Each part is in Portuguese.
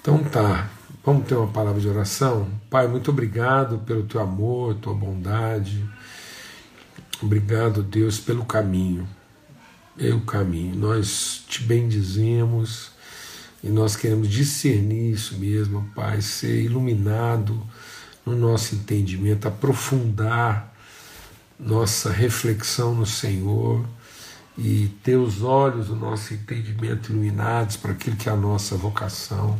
Então tá, vamos ter uma palavra de oração? Pai, muito obrigado pelo teu amor, tua bondade. Obrigado, Deus, pelo caminho. É o caminho. Nós te bendizemos e nós queremos discernir isso mesmo, Pai, ser iluminado no nosso entendimento, aprofundar nossa reflexão no Senhor e ter os olhos do nosso entendimento iluminados para aquilo que é a nossa vocação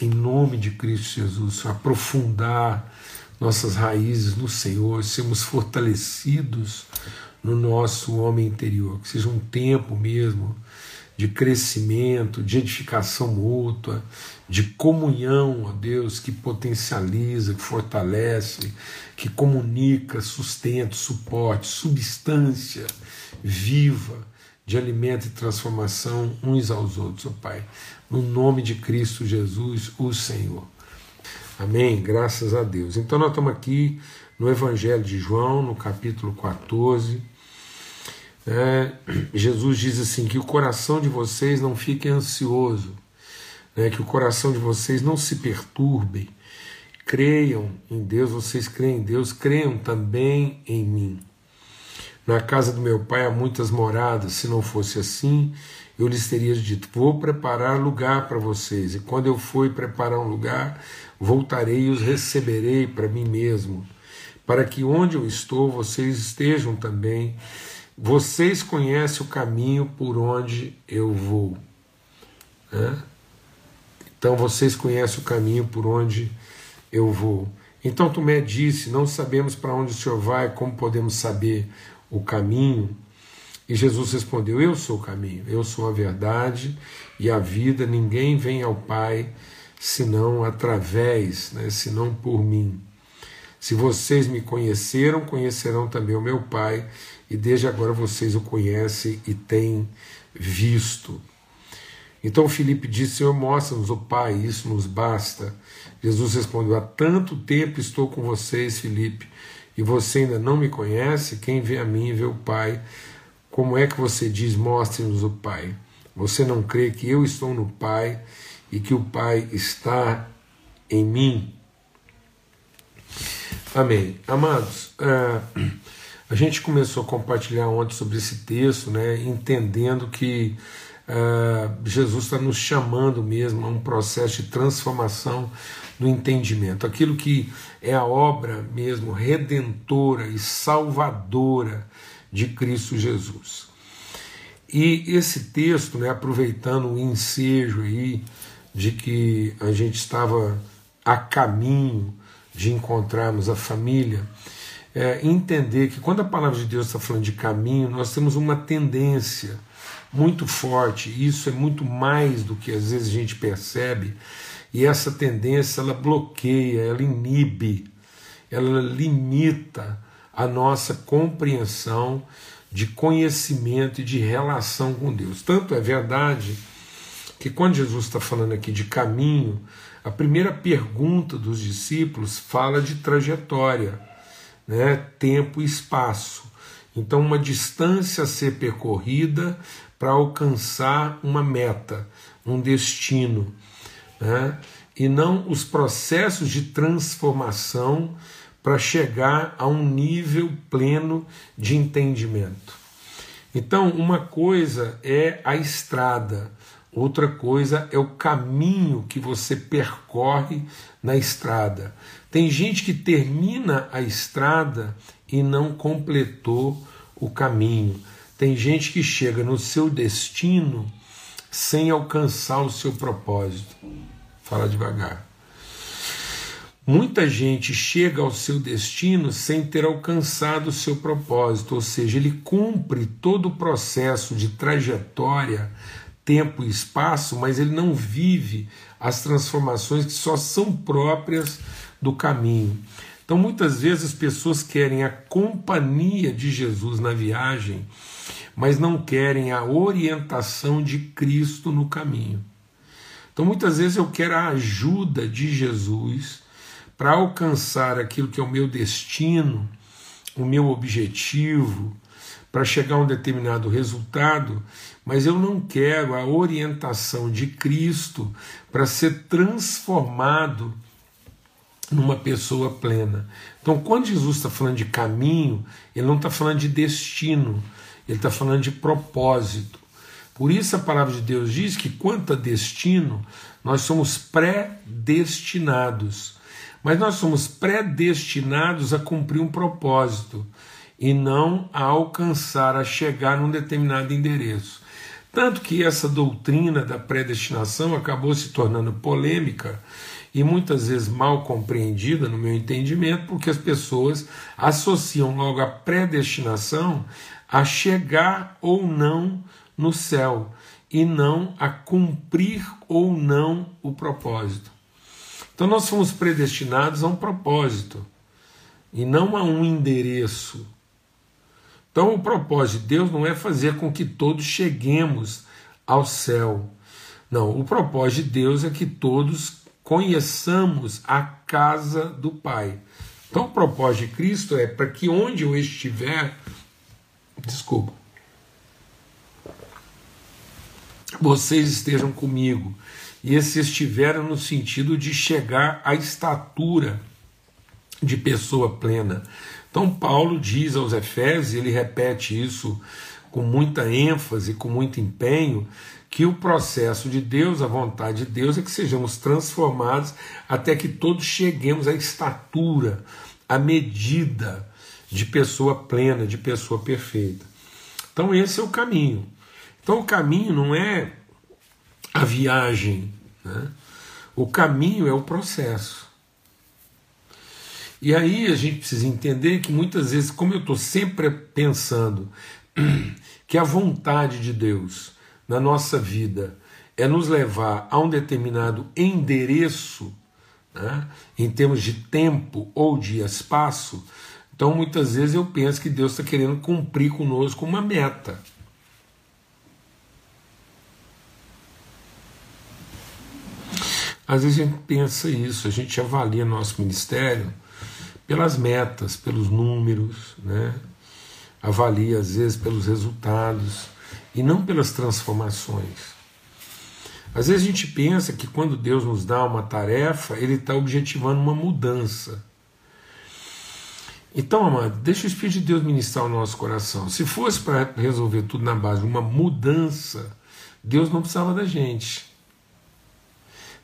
em nome de Cristo Jesus, aprofundar nossas raízes no Senhor, sermos fortalecidos no nosso homem interior, que seja um tempo mesmo de crescimento, de edificação mútua, de comunhão, ó Deus, que potencializa, que fortalece, que comunica, sustenta, suporte, substância viva de alimento e transformação uns aos outros, ó Pai no nome de Cristo Jesus, o Senhor. Amém? Graças a Deus. Então, nós estamos aqui no Evangelho de João, no capítulo 14. É, Jesus diz assim: que o coração de vocês não fique ansioso, né, que o coração de vocês não se perturbe. Creiam em Deus, vocês creem em Deus, creiam também em mim. Na casa do meu pai há muitas moradas, se não fosse assim, eu lhes teria dito: Vou preparar lugar para vocês, e quando eu for preparar um lugar, voltarei e os receberei para mim mesmo, para que onde eu estou vocês estejam também. Vocês conhecem o caminho por onde eu vou. Né? Então vocês conhecem o caminho por onde eu vou. Então Tomé disse: Não sabemos para onde o Senhor vai, como podemos saber o caminho? E Jesus respondeu: Eu sou o caminho, eu sou a verdade e a vida. Ninguém vem ao Pai senão através, né, senão por mim. Se vocês me conheceram, conhecerão também o meu Pai, e desde agora vocês o conhecem e têm visto. Então Filipe disse: Senhor, mostra-nos o Pai, isso nos basta. Jesus respondeu: Há tanto tempo estou com vocês, Filipe, e você ainda não me conhece? Quem vê a mim vê o Pai. Como é que você diz, mostre-nos o Pai? Você não crê que eu estou no Pai e que o Pai está em mim? Amém. Amados, uh, a gente começou a compartilhar ontem sobre esse texto, né, entendendo que uh, Jesus está nos chamando mesmo a um processo de transformação do entendimento. Aquilo que é a obra mesmo redentora e salvadora de Cristo Jesus. E esse texto, né, aproveitando o ensejo aí de que a gente estava a caminho de encontrarmos a família, é, entender que quando a palavra de Deus está falando de caminho, nós temos uma tendência muito forte, e isso é muito mais do que às vezes a gente percebe, e essa tendência ela bloqueia, ela inibe, ela limita a nossa compreensão de conhecimento e de relação com Deus. Tanto é verdade que quando Jesus está falando aqui de caminho, a primeira pergunta dos discípulos fala de trajetória, né? tempo e espaço. Então, uma distância a ser percorrida para alcançar uma meta, um destino. Né? E não os processos de transformação para chegar a um nível pleno de entendimento. Então, uma coisa é a estrada, outra coisa é o caminho que você percorre na estrada. Tem gente que termina a estrada e não completou o caminho. Tem gente que chega no seu destino sem alcançar o seu propósito. Fala devagar. Muita gente chega ao seu destino sem ter alcançado o seu propósito, ou seja, ele cumpre todo o processo de trajetória, tempo e espaço, mas ele não vive as transformações que só são próprias do caminho. Então, muitas vezes as pessoas querem a companhia de Jesus na viagem, mas não querem a orientação de Cristo no caminho. Então, muitas vezes eu quero a ajuda de Jesus para alcançar aquilo que é o meu destino, o meu objetivo, para chegar a um determinado resultado, mas eu não quero a orientação de Cristo para ser transformado numa pessoa plena. Então, quando Jesus está falando de caminho, ele não está falando de destino, ele está falando de propósito. Por isso a palavra de Deus diz que quanto a destino, nós somos predestinados. Mas nós somos predestinados a cumprir um propósito e não a alcançar, a chegar num determinado endereço. Tanto que essa doutrina da predestinação acabou se tornando polêmica e muitas vezes mal compreendida, no meu entendimento, porque as pessoas associam logo a predestinação a chegar ou não no céu e não a cumprir ou não o propósito. Então nós fomos predestinados a um propósito e não a um endereço. Então o propósito de Deus não é fazer com que todos cheguemos ao céu. Não, o propósito de Deus é que todos conheçamos a casa do Pai. Então o propósito de Cristo é para que onde eu estiver, desculpa, vocês estejam comigo. E esse estiveram no sentido de chegar à estatura de pessoa plena. Então, Paulo diz aos Efésios, ele repete isso com muita ênfase, com muito empenho, que o processo de Deus, a vontade de Deus, é que sejamos transformados até que todos cheguemos à estatura, à medida de pessoa plena, de pessoa perfeita. Então, esse é o caminho. Então o caminho não é a viagem, né? o caminho é o processo. E aí a gente precisa entender que muitas vezes, como eu estou sempre pensando que a vontade de Deus na nossa vida é nos levar a um determinado endereço, né, em termos de tempo ou de espaço, então muitas vezes eu penso que Deus está querendo cumprir conosco uma meta. Às vezes a gente pensa isso, a gente avalia nosso ministério pelas metas, pelos números, né? avalia às vezes pelos resultados e não pelas transformações. Às vezes a gente pensa que quando Deus nos dá uma tarefa, Ele está objetivando uma mudança. Então, amado, deixa o Espírito de Deus ministrar o nosso coração. Se fosse para resolver tudo na base de uma mudança, Deus não precisava da gente.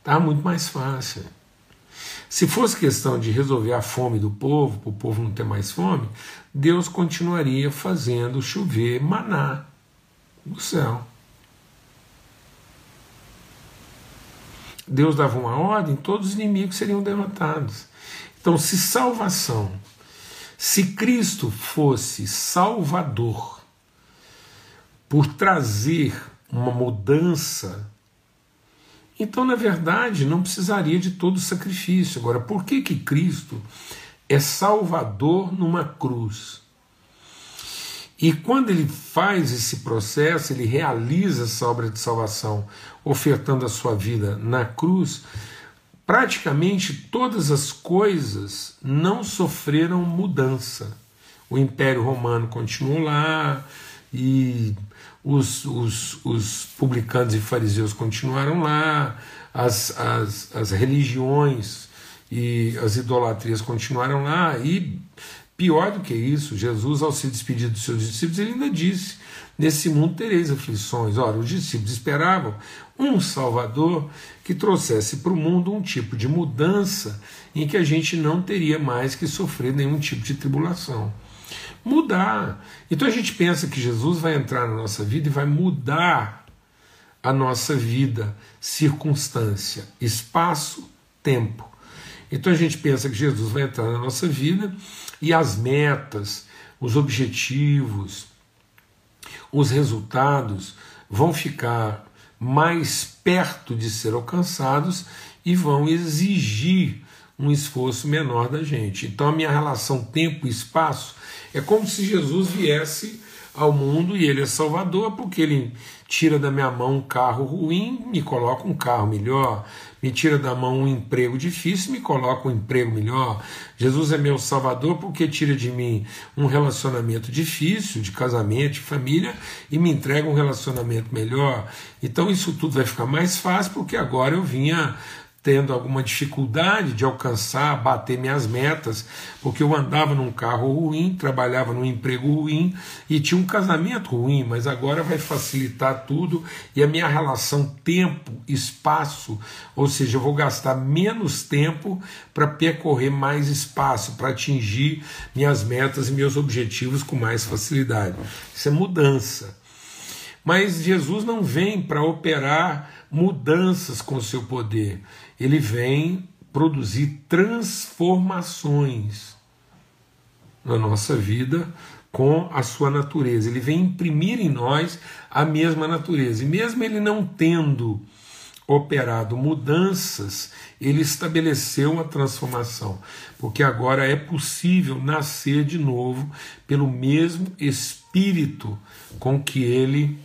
Está muito mais fácil. Se fosse questão de resolver a fome do povo, para o povo não ter mais fome, Deus continuaria fazendo chover maná do céu. Deus dava uma ordem, todos os inimigos seriam derrotados. Então, se salvação, se Cristo fosse Salvador, por trazer uma mudança então, na verdade, não precisaria de todo o sacrifício. Agora, por que, que Cristo é Salvador numa cruz? E quando ele faz esse processo, ele realiza essa obra de salvação, ofertando a sua vida na cruz, praticamente todas as coisas não sofreram mudança. O Império Romano continuou lá e os, os, os publicanos e fariseus continuaram lá, as, as, as religiões e as idolatrias continuaram lá, e pior do que isso, Jesus, ao se despedir dos seus discípulos, ele ainda disse: Nesse mundo tereis aflições. Ora, os discípulos esperavam um Salvador que trouxesse para o mundo um tipo de mudança em que a gente não teria mais que sofrer nenhum tipo de tribulação mudar. Então a gente pensa que Jesus vai entrar na nossa vida e vai mudar a nossa vida, circunstância, espaço, tempo. Então a gente pensa que Jesus vai entrar na nossa vida e as metas, os objetivos, os resultados vão ficar mais perto de ser alcançados e vão exigir um esforço menor da gente. Então a minha relação tempo e espaço é como se Jesus viesse ao mundo e ele é Salvador porque ele tira da minha mão um carro ruim, me coloca um carro melhor, me tira da mão um emprego difícil, me coloca um emprego melhor. Jesus é meu Salvador porque tira de mim um relacionamento difícil, de casamento, de família, e me entrega um relacionamento melhor. Então isso tudo vai ficar mais fácil porque agora eu vinha tendo alguma dificuldade de alcançar, bater minhas metas, porque eu andava num carro ruim, trabalhava num emprego ruim e tinha um casamento ruim, mas agora vai facilitar tudo e a minha relação tempo-espaço, ou seja, eu vou gastar menos tempo para percorrer mais espaço, para atingir minhas metas e meus objetivos com mais facilidade. Isso é mudança. Mas Jesus não vem para operar mudanças com o seu poder ele vem produzir transformações na nossa vida com a sua natureza. Ele vem imprimir em nós a mesma natureza. E mesmo ele não tendo operado mudanças, ele estabeleceu uma transformação, porque agora é possível nascer de novo pelo mesmo espírito com que ele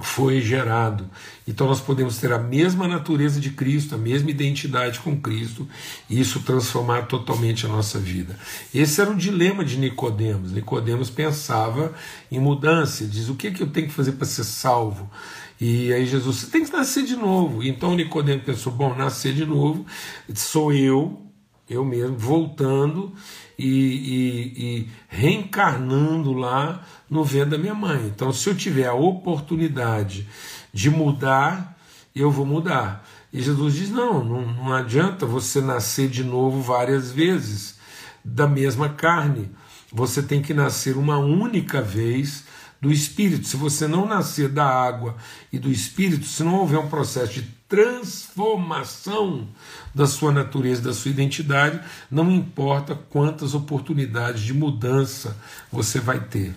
foi gerado. Então nós podemos ter a mesma natureza de Cristo, a mesma identidade com Cristo, e isso transformar totalmente a nossa vida. Esse era o dilema de Nicodemos. Nicodemos pensava em mudança, diz: "O que que eu tenho que fazer para ser salvo?" E aí Jesus, você tem que nascer de novo. Então Nicodemos pensou: "Bom, nascer de novo sou eu, eu mesmo voltando e, e, e reencarnando lá no ventre da minha mãe. Então, se eu tiver a oportunidade de mudar, eu vou mudar. E Jesus diz: não, não, não adianta você nascer de novo várias vezes da mesma carne. Você tem que nascer uma única vez do Espírito. Se você não nascer da água e do Espírito, se não houver um processo de transformação da sua natureza, da sua identidade, não importa quantas oportunidades de mudança você vai ter.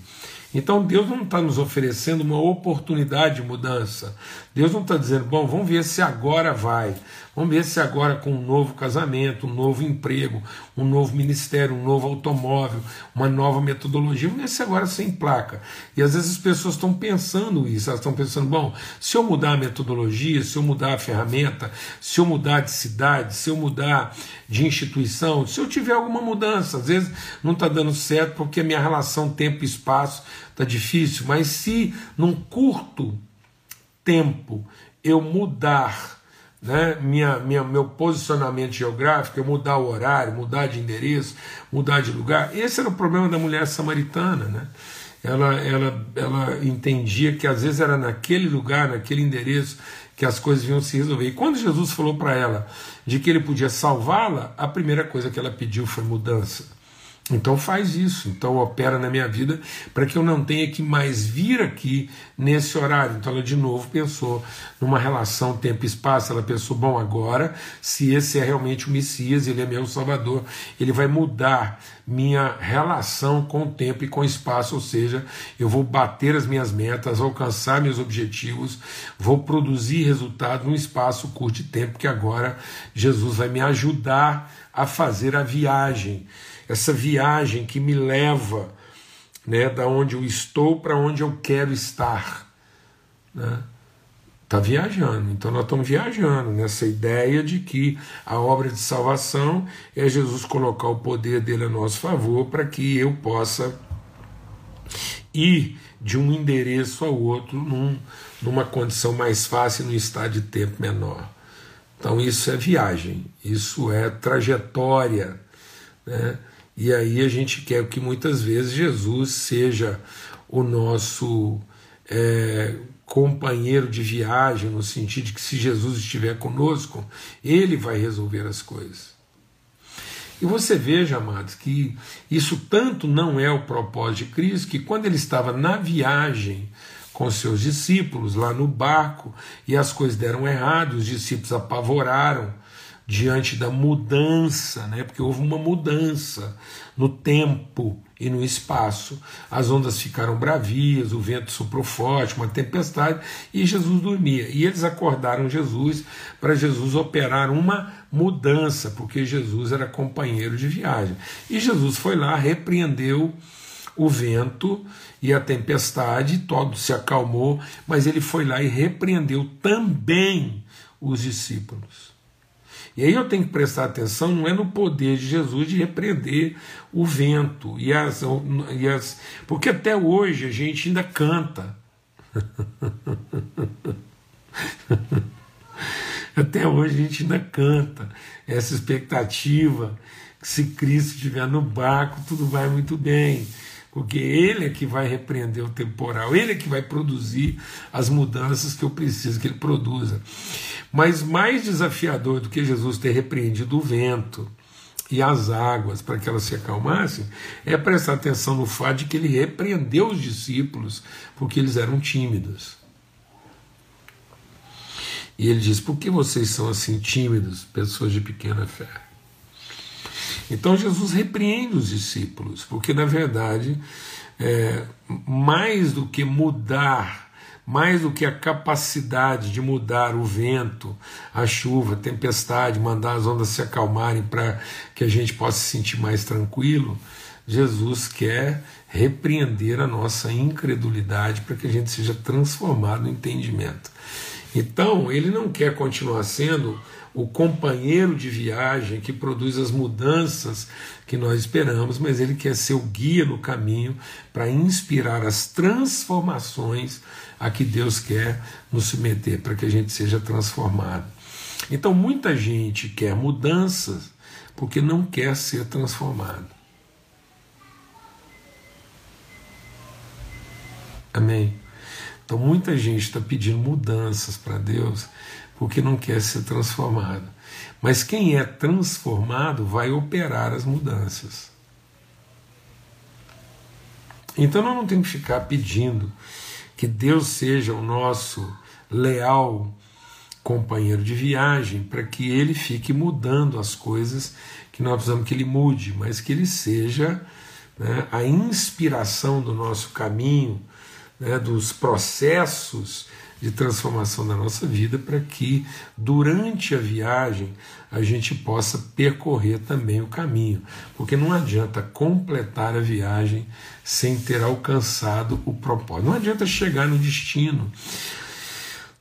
Então Deus não está nos oferecendo uma oportunidade de mudança. Deus não está dizendo, bom, vamos ver se agora vai. Vamos ver se agora com um novo casamento, um novo emprego, um novo ministério, um novo automóvel, uma nova metodologia, vamos ver se agora sem placa. E às vezes as pessoas estão pensando isso, elas estão pensando, bom, se eu mudar a metodologia, se eu mudar a ferramenta, se eu mudar de cidade, se eu mudar de instituição, se eu tiver alguma mudança, às vezes não está dando certo porque a minha relação tempo e espaço está difícil, mas se num curto tempo eu mudar né, minha, minha, meu posicionamento geográfico, eu mudar o horário, mudar de endereço, mudar de lugar. Esse era o problema da mulher samaritana. Né? Ela, ela, ela entendia que às vezes era naquele lugar, naquele endereço, que as coisas iam se resolver. E quando Jesus falou para ela de que ele podia salvá-la, a primeira coisa que ela pediu foi mudança. Então faz isso, então opera na minha vida para que eu não tenha que mais vir aqui nesse horário. Então ela de novo pensou numa relação tempo-espaço. Ela pensou: bom, agora, se esse é realmente o Messias, ele é meu Salvador, ele vai mudar minha relação com o tempo e com o espaço, ou seja, eu vou bater as minhas metas, alcançar meus objetivos, vou produzir resultado num espaço curto de tempo que agora Jesus vai me ajudar a fazer a viagem essa viagem que me leva né, da onde eu estou para onde eu quero estar. Né? Está viajando, então nós estamos viajando nessa ideia de que a obra de salvação é Jesus colocar o poder dele a nosso favor para que eu possa ir de um endereço ao outro num, numa condição mais fácil, num estado de tempo menor. Então isso é viagem, isso é trajetória. Né? E aí a gente quer que muitas vezes Jesus seja o nosso é, companheiro de viagem, no sentido de que se Jesus estiver conosco, ele vai resolver as coisas. E você veja, amados, que isso tanto não é o propósito de Cristo, que quando ele estava na viagem com seus discípulos, lá no barco, e as coisas deram errado, os discípulos apavoraram, diante da mudança, né? porque houve uma mudança no tempo e no espaço. As ondas ficaram bravias, o vento soprou forte, uma tempestade, e Jesus dormia. E eles acordaram Jesus para Jesus operar uma mudança, porque Jesus era companheiro de viagem. E Jesus foi lá, repreendeu o vento e a tempestade, todo se acalmou, mas ele foi lá e repreendeu também os discípulos. E aí eu tenho que prestar atenção, não é no poder de Jesus de repreender o vento e as, e as. Porque até hoje a gente ainda canta. até hoje a gente ainda canta essa expectativa que se Cristo estiver no barco, tudo vai muito bem porque Ele é que vai repreender o temporal, Ele é que vai produzir as mudanças que eu preciso que Ele produza. Mas mais desafiador do que Jesus ter repreendido o vento e as águas para que elas se acalmassem é prestar atenção no fato de que Ele repreendeu os discípulos porque eles eram tímidos. E ele diz: Por que vocês são assim tímidos, pessoas de pequena fé? Então Jesus repreende os discípulos, porque na verdade, é, mais do que mudar, mais do que a capacidade de mudar o vento, a chuva, a tempestade, mandar as ondas se acalmarem para que a gente possa se sentir mais tranquilo, Jesus quer repreender a nossa incredulidade para que a gente seja transformado no entendimento. Então, ele não quer continuar sendo o companheiro de viagem que produz as mudanças que nós esperamos, mas ele quer ser o guia no caminho para inspirar as transformações a que Deus quer nos submeter, para que a gente seja transformado. Então, muita gente quer mudanças porque não quer ser transformado. Amém? Então, muita gente está pedindo mudanças para Deus porque não quer ser transformado. Mas quem é transformado vai operar as mudanças. Então nós não temos que ficar pedindo que Deus seja o nosso leal companheiro de viagem para que ele fique mudando as coisas que nós precisamos que ele mude, mas que ele seja né, a inspiração do nosso caminho, né, dos processos de transformação da nossa vida para que durante a viagem a gente possa percorrer também o caminho, porque não adianta completar a viagem sem ter alcançado o propósito. Não adianta chegar no destino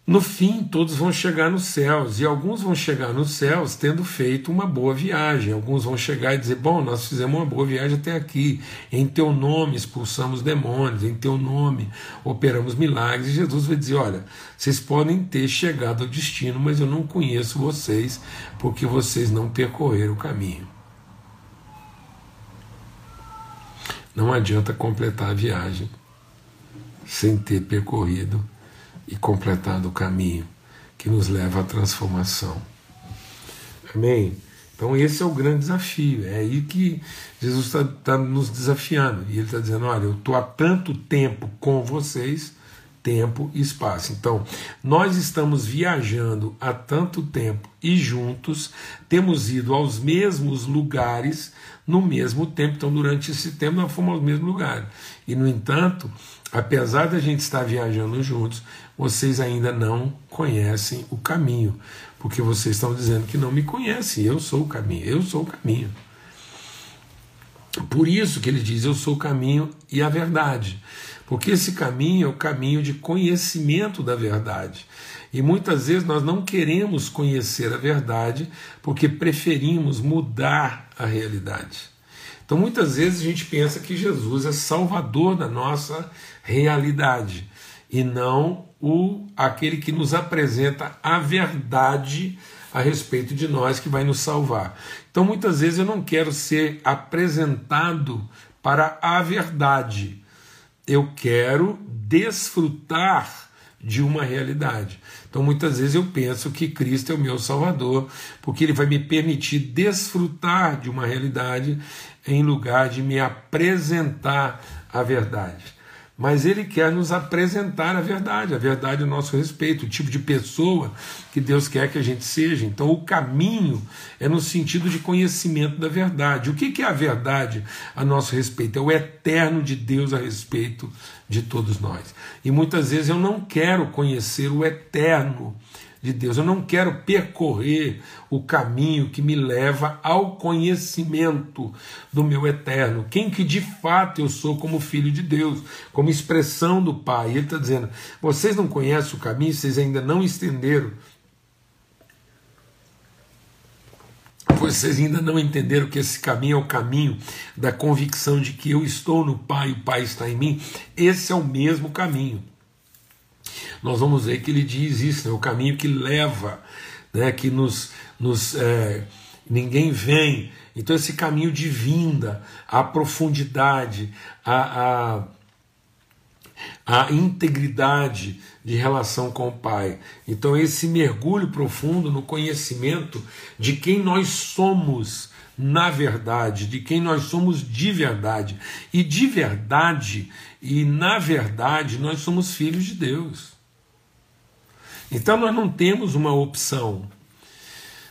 no fim, todos vão chegar nos céus, e alguns vão chegar nos céus tendo feito uma boa viagem. Alguns vão chegar e dizer: Bom, nós fizemos uma boa viagem até aqui. Em teu nome expulsamos demônios, em teu nome operamos milagres. E Jesus vai dizer: Olha, vocês podem ter chegado ao destino, mas eu não conheço vocês, porque vocês não percorreram o caminho. Não adianta completar a viagem sem ter percorrido e completado o caminho que nos leva à transformação. Amém? Então, esse é o grande desafio. É aí que Jesus está tá nos desafiando. E Ele está dizendo: Olha, eu estou há tanto tempo com vocês, tempo e espaço. Então, nós estamos viajando há tanto tempo e juntos, temos ido aos mesmos lugares no mesmo tempo. Então, durante esse tempo, nós fomos aos mesmos lugares. E, no entanto, apesar da gente estar viajando juntos, vocês ainda não conhecem o caminho, porque vocês estão dizendo que não me conhecem, eu sou o caminho, eu sou o caminho. Por isso que ele diz: Eu sou o caminho e a verdade. Porque esse caminho é o caminho de conhecimento da verdade. E muitas vezes nós não queremos conhecer a verdade porque preferimos mudar a realidade. Então muitas vezes a gente pensa que Jesus é salvador da nossa realidade e não o aquele que nos apresenta a verdade a respeito de nós que vai nos salvar. Então muitas vezes eu não quero ser apresentado para a verdade. Eu quero desfrutar de uma realidade. Então muitas vezes eu penso que Cristo é o meu Salvador, porque Ele vai me permitir desfrutar de uma realidade em lugar de me apresentar a verdade mas ele quer nos apresentar a verdade, a verdade a nosso respeito, o tipo de pessoa que Deus quer que a gente seja. Então, o caminho é no sentido de conhecimento da verdade. O que é a verdade a nosso respeito? É o eterno de Deus a respeito de todos nós. E muitas vezes eu não quero conhecer o eterno de Deus. Eu não quero percorrer o caminho que me leva ao conhecimento do meu eterno, quem que de fato eu sou como filho de Deus, como expressão do Pai. Ele está dizendo: vocês não conhecem o caminho, vocês ainda não estenderam vocês ainda não entenderam que esse caminho é o caminho da convicção de que eu estou no Pai e o Pai está em mim, esse é o mesmo caminho. Nós vamos ver que ele diz isso, né? o caminho que leva, né, que nos, nos é, ninguém vem. Então, esse caminho de vinda, a profundidade, a, a a integridade de relação com o Pai. Então, esse mergulho profundo no conhecimento de quem nós somos na verdade, de quem nós somos de verdade. E de verdade e na verdade, nós somos filhos de Deus. Então, nós não temos uma opção.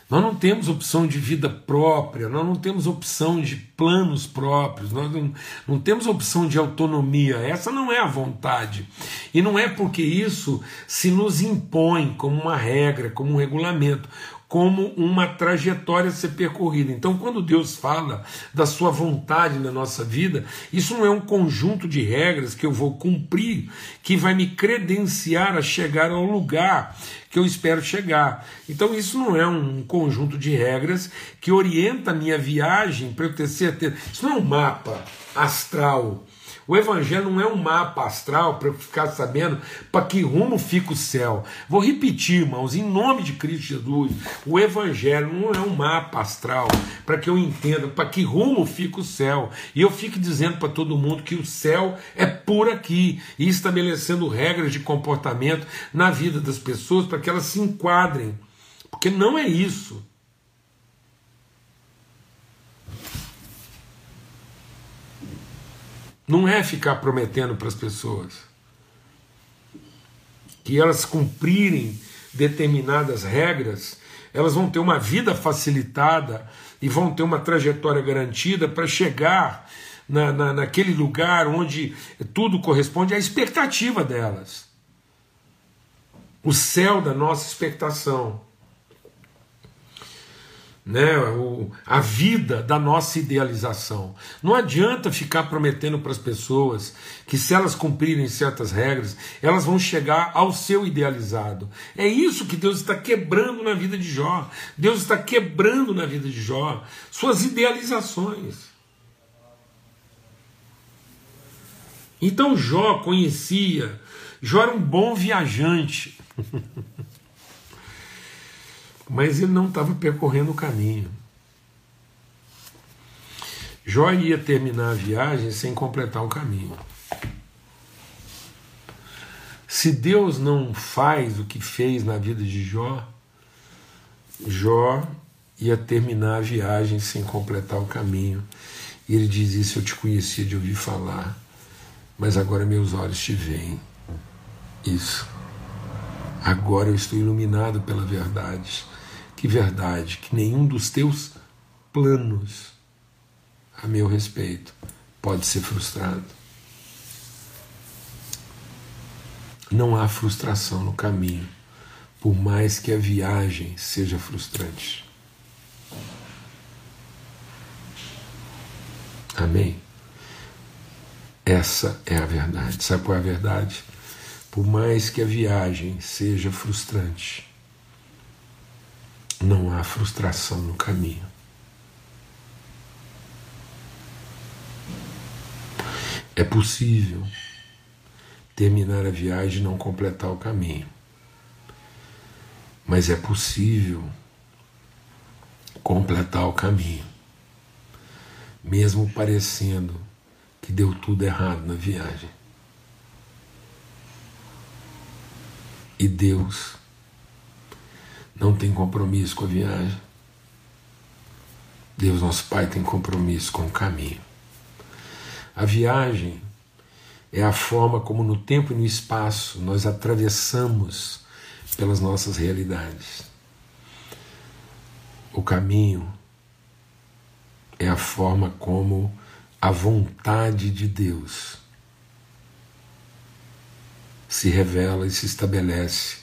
Nós não temos opção de vida própria, nós não temos opção de planos próprios, nós não, não temos opção de autonomia. Essa não é a vontade. E não é porque isso se nos impõe como uma regra, como um regulamento como uma trajetória a ser percorrida. Então, quando Deus fala da sua vontade na nossa vida, isso não é um conjunto de regras que eu vou cumprir que vai me credenciar a chegar ao lugar que eu espero chegar. Então, isso não é um conjunto de regras que orienta a minha viagem para eu ter certeza. Isso não é um mapa astral o Evangelho não é um mapa astral para eu ficar sabendo para que rumo fica o céu. Vou repetir, irmãos, em nome de Cristo Jesus, o Evangelho não é um mapa astral para que eu entenda para que rumo fica o céu. E eu fique dizendo para todo mundo que o céu é por aqui e estabelecendo regras de comportamento na vida das pessoas para que elas se enquadrem. Porque não é isso. Não é ficar prometendo para as pessoas que elas cumprirem determinadas regras, elas vão ter uma vida facilitada e vão ter uma trajetória garantida para chegar na, na, naquele lugar onde tudo corresponde à expectativa delas. O céu da nossa expectação né, o, a vida da nossa idealização. Não adianta ficar prometendo para as pessoas que, se elas cumprirem certas regras, elas vão chegar ao seu idealizado. É isso que Deus está quebrando na vida de Jó. Deus está quebrando na vida de Jó suas idealizações. Então Jó conhecia, Jó era um bom viajante. mas ele não estava percorrendo o caminho. Jó ia terminar a viagem sem completar o caminho. Se Deus não faz o que fez na vida de Jó, Jó ia terminar a viagem sem completar o caminho. E ele diz: Isso eu te conhecia de ouvir falar, mas agora meus olhos te veem. Isso. Agora eu estou iluminado pela verdade. Que verdade, que nenhum dos teus planos a meu respeito pode ser frustrado. Não há frustração no caminho, por mais que a viagem seja frustrante. Amém? Essa é a verdade. Sabe qual é a verdade? Por mais que a viagem seja frustrante, não há frustração no caminho. É possível terminar a viagem e não completar o caminho. Mas é possível completar o caminho, mesmo parecendo que deu tudo errado na viagem. E Deus não tem compromisso com a viagem. Deus, nosso Pai, tem compromisso com o caminho. A viagem é a forma como no tempo e no espaço nós atravessamos pelas nossas realidades. O caminho é a forma como a vontade de Deus se revela e se estabelece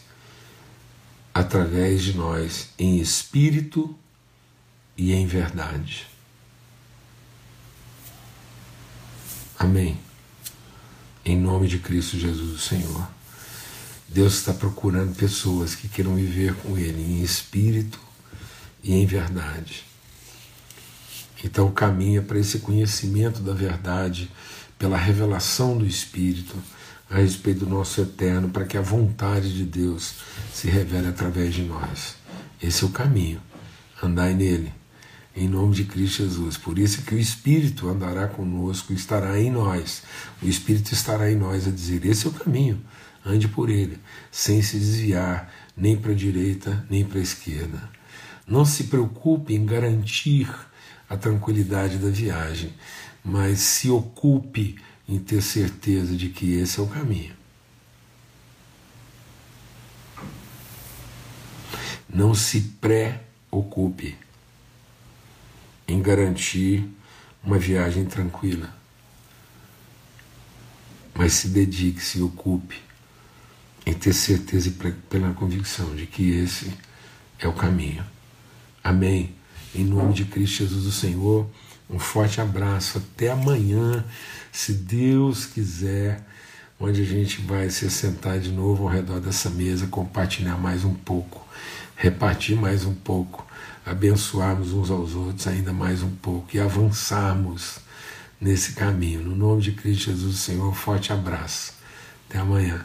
através de nós, em espírito e em verdade. Amém. Em nome de Cristo Jesus, o Senhor. Deus está procurando pessoas que queiram viver com Ele em espírito e em verdade. Então caminha para esse conhecimento da verdade pela revelação do Espírito a respeito do nosso eterno, para que a vontade de Deus se revele através de nós. Esse é o caminho. Andai nele, em nome de Cristo Jesus. Por isso que o Espírito andará conosco, estará em nós. O Espírito estará em nós a dizer: esse é o caminho, ande por ele, sem se desviar nem para a direita nem para a esquerda. Não se preocupe em garantir a tranquilidade da viagem, mas se ocupe em ter certeza de que esse é o caminho. Não se preocupe em garantir uma viagem tranquila, mas se dedique, se ocupe em ter certeza e plena convicção de que esse é o caminho. Amém. Em nome de Cristo Jesus, o Senhor, um forte abraço. Até amanhã, se Deus quiser, onde a gente vai se sentar de novo ao redor dessa mesa, compartilhar mais um pouco, repartir mais um pouco, abençoarmos uns aos outros ainda mais um pouco e avançarmos nesse caminho. No nome de Cristo Jesus, Senhor, um forte abraço. Até amanhã.